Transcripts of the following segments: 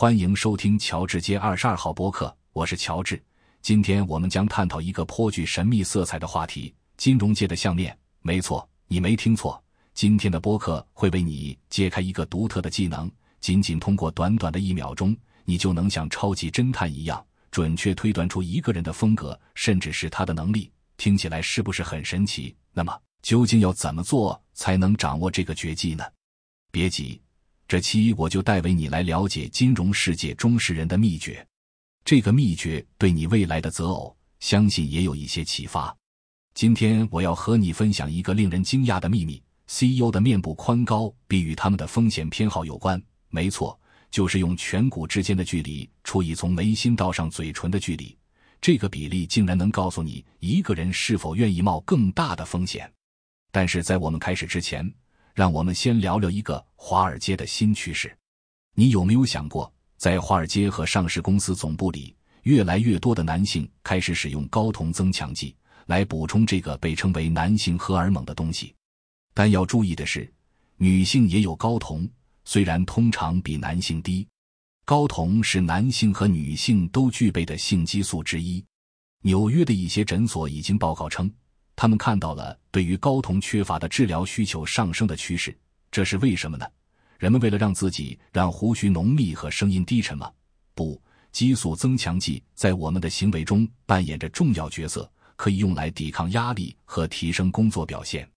欢迎收听乔治街二十二号播客，我是乔治。今天我们将探讨一个颇具神秘色彩的话题——金融界的相面。没错，你没听错，今天的播客会为你揭开一个独特的技能。仅仅通过短短的一秒钟，你就能像超级侦探一样，准确推断出一个人的风格，甚至是他的能力。听起来是不是很神奇？那么，究竟要怎么做才能掌握这个绝技呢？别急。这期我就带为你来了解金融世界中式人的秘诀，这个秘诀对你未来的择偶，相信也有一些启发。今天我要和你分享一个令人惊讶的秘密：CEO 的面部宽高必与他们的风险偏好有关。没错，就是用颧骨之间的距离除以从眉心到上嘴唇的距离，这个比例竟然能告诉你一个人是否愿意冒更大的风险。但是在我们开始之前，让我们先聊聊一个华尔街的新趋势。你有没有想过，在华尔街和上市公司总部里，越来越多的男性开始使用睾酮增强剂来补充这个被称为男性荷尔蒙的东西？但要注意的是，女性也有睾酮，虽然通常比男性低。睾酮是男性和女性都具备的性激素之一。纽约的一些诊所已经报告称。他们看到了对于睾酮缺乏的治疗需求上升的趋势，这是为什么呢？人们为了让自己让胡须浓密和声音低沉吗？不，激素增强剂在我们的行为中扮演着重要角色，可以用来抵抗压力和提升工作表现。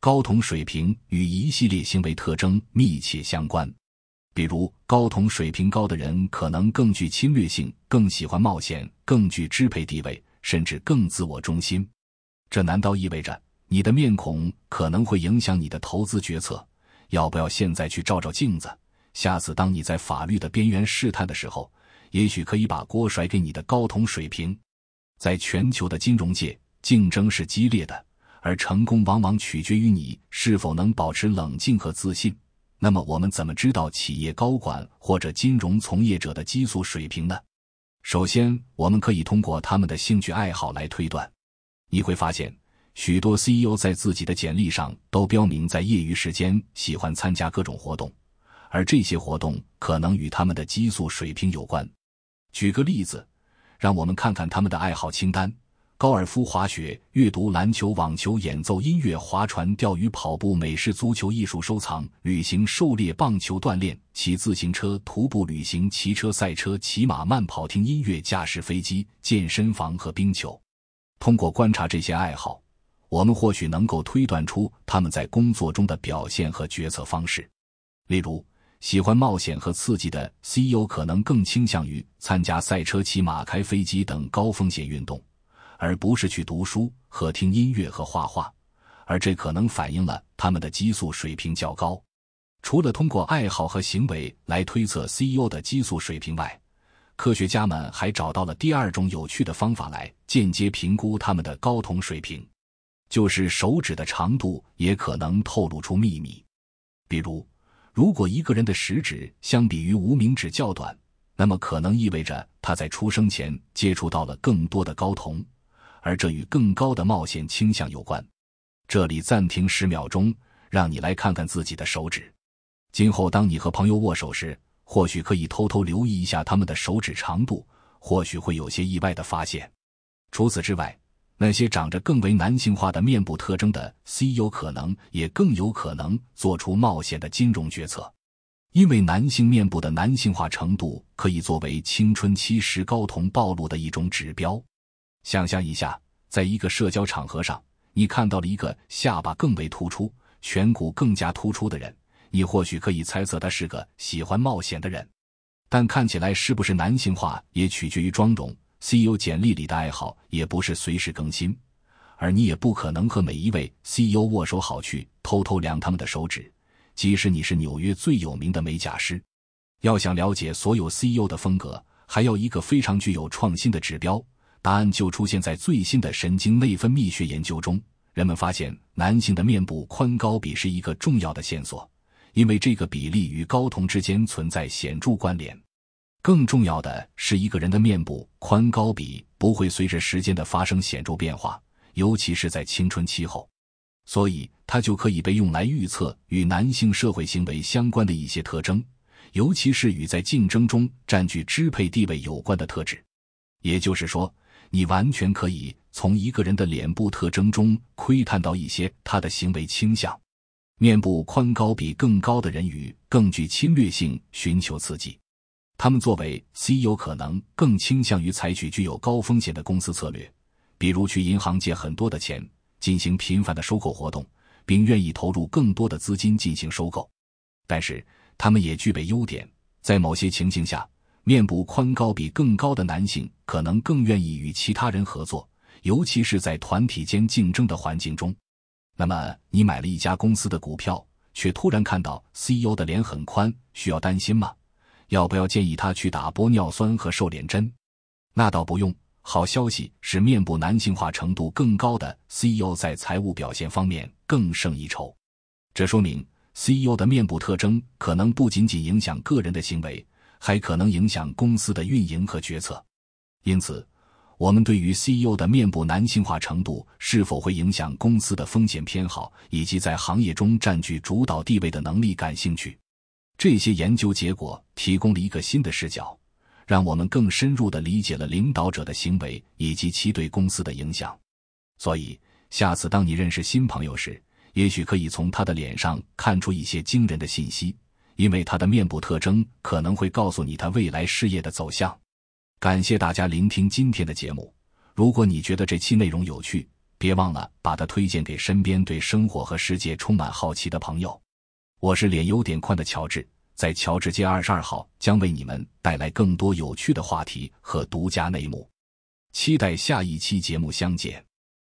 睾酮水平与一系列行为特征密切相关，比如睾酮水平高的人可能更具侵略性，更喜欢冒险，更具支配地位，甚至更自我中心。这难道意味着你的面孔可能会影响你的投资决策？要不要现在去照照镜子？下次当你在法律的边缘试探的时候，也许可以把锅甩给你的睾酮水平。在全球的金融界，竞争是激烈的，而成功往往取决于你是否能保持冷静和自信。那么，我们怎么知道企业高管或者金融从业者的激素水平呢？首先，我们可以通过他们的兴趣爱好来推断。你会发现，许多 CEO 在自己的简历上都标明在业余时间喜欢参加各种活动，而这些活动可能与他们的激素水平有关。举个例子，让我们看看他们的爱好清单：高尔夫、滑雪、阅读、篮球、网球、演奏音乐、划船、钓鱼、跑步、美式足球、艺术收藏、旅行、狩猎、棒球、锻炼、骑自行车、徒步旅行、骑车、赛车、骑马、慢跑、听音乐、驾驶飞机、健身房和冰球。通过观察这些爱好，我们或许能够推断出他们在工作中的表现和决策方式。例如，喜欢冒险和刺激的 CEO 可能更倾向于参加赛车、骑马、开飞机等高风险运动，而不是去读书和听音乐和画画。而这可能反映了他们的激素水平较高。除了通过爱好和行为来推测 CEO 的激素水平外，科学家们还找到了第二种有趣的方法来间接评估他们的睾酮水平，就是手指的长度也可能透露出秘密。比如，如果一个人的食指相比于无名指较短，那么可能意味着他在出生前接触到了更多的睾酮，而这与更高的冒险倾向有关。这里暂停十秒钟，让你来看看自己的手指。今后当你和朋友握手时，或许可以偷偷留意一下他们的手指长度，或许会有些意外的发现。除此之外，那些长着更为男性化的面部特征的 CEO 可能也更有可能做出冒险的金融决策，因为男性面部的男性化程度可以作为青春期时睾酮暴露的一种指标。想象一下，在一个社交场合上，你看到了一个下巴更为突出、颧骨更加突出的人。你或许可以猜测他是个喜欢冒险的人，但看起来是不是男性化也取决于妆容。CEO 简历里的爱好也不是随时更新，而你也不可能和每一位 CEO 握手好去偷偷量他们的手指，即使你是纽约最有名的美甲师。要想了解所有 CEO 的风格，还要一个非常具有创新的指标，答案就出现在最新的神经内分泌学研究中。人们发现，男性的面部宽高比是一个重要的线索。因为这个比例与睾酮之间存在显著关联。更重要的是，一个人的面部宽高比不会随着时间的发生显著变化，尤其是在青春期后，所以它就可以被用来预测与男性社会行为相关的一些特征，尤其是与在竞争中占据支配地位有关的特质。也就是说，你完全可以从一个人的脸部特征中窥探到一些他的行为倾向。面部宽高比更高的人鱼更具侵略性寻求刺激，他们作为 C，有可能更倾向于采取具有高风险的公司策略，比如去银行借很多的钱，进行频繁的收购活动，并愿意投入更多的资金进行收购。但是，他们也具备优点，在某些情形下。面部宽高比更高的男性可能更愿意与其他人合作，尤其是在团体间竞争的环境中。那么，你买了一家公司的股票，却突然看到 CEO 的脸很宽，需要担心吗？要不要建议他去打玻尿酸和瘦脸针？那倒不用。好消息是，面部男性化程度更高的 CEO 在财务表现方面更胜一筹。这说明 CEO 的面部特征可能不仅仅影响个人的行为。还可能影响公司的运营和决策，因此，我们对于 CEO 的面部男性化程度是否会影响公司的风险偏好以及在行业中占据主导地位的能力感兴趣。这些研究结果提供了一个新的视角，让我们更深入的理解了领导者的行为以及其对公司的影响。所以，下次当你认识新朋友时，也许可以从他的脸上看出一些惊人的信息。因为他的面部特征可能会告诉你他未来事业的走向。感谢大家聆听今天的节目。如果你觉得这期内容有趣，别忘了把它推荐给身边对生活和世界充满好奇的朋友。我是脸有点宽的乔治，在乔治街二十二号将为你们带来更多有趣的话题和独家内幕。期待下一期节目相见。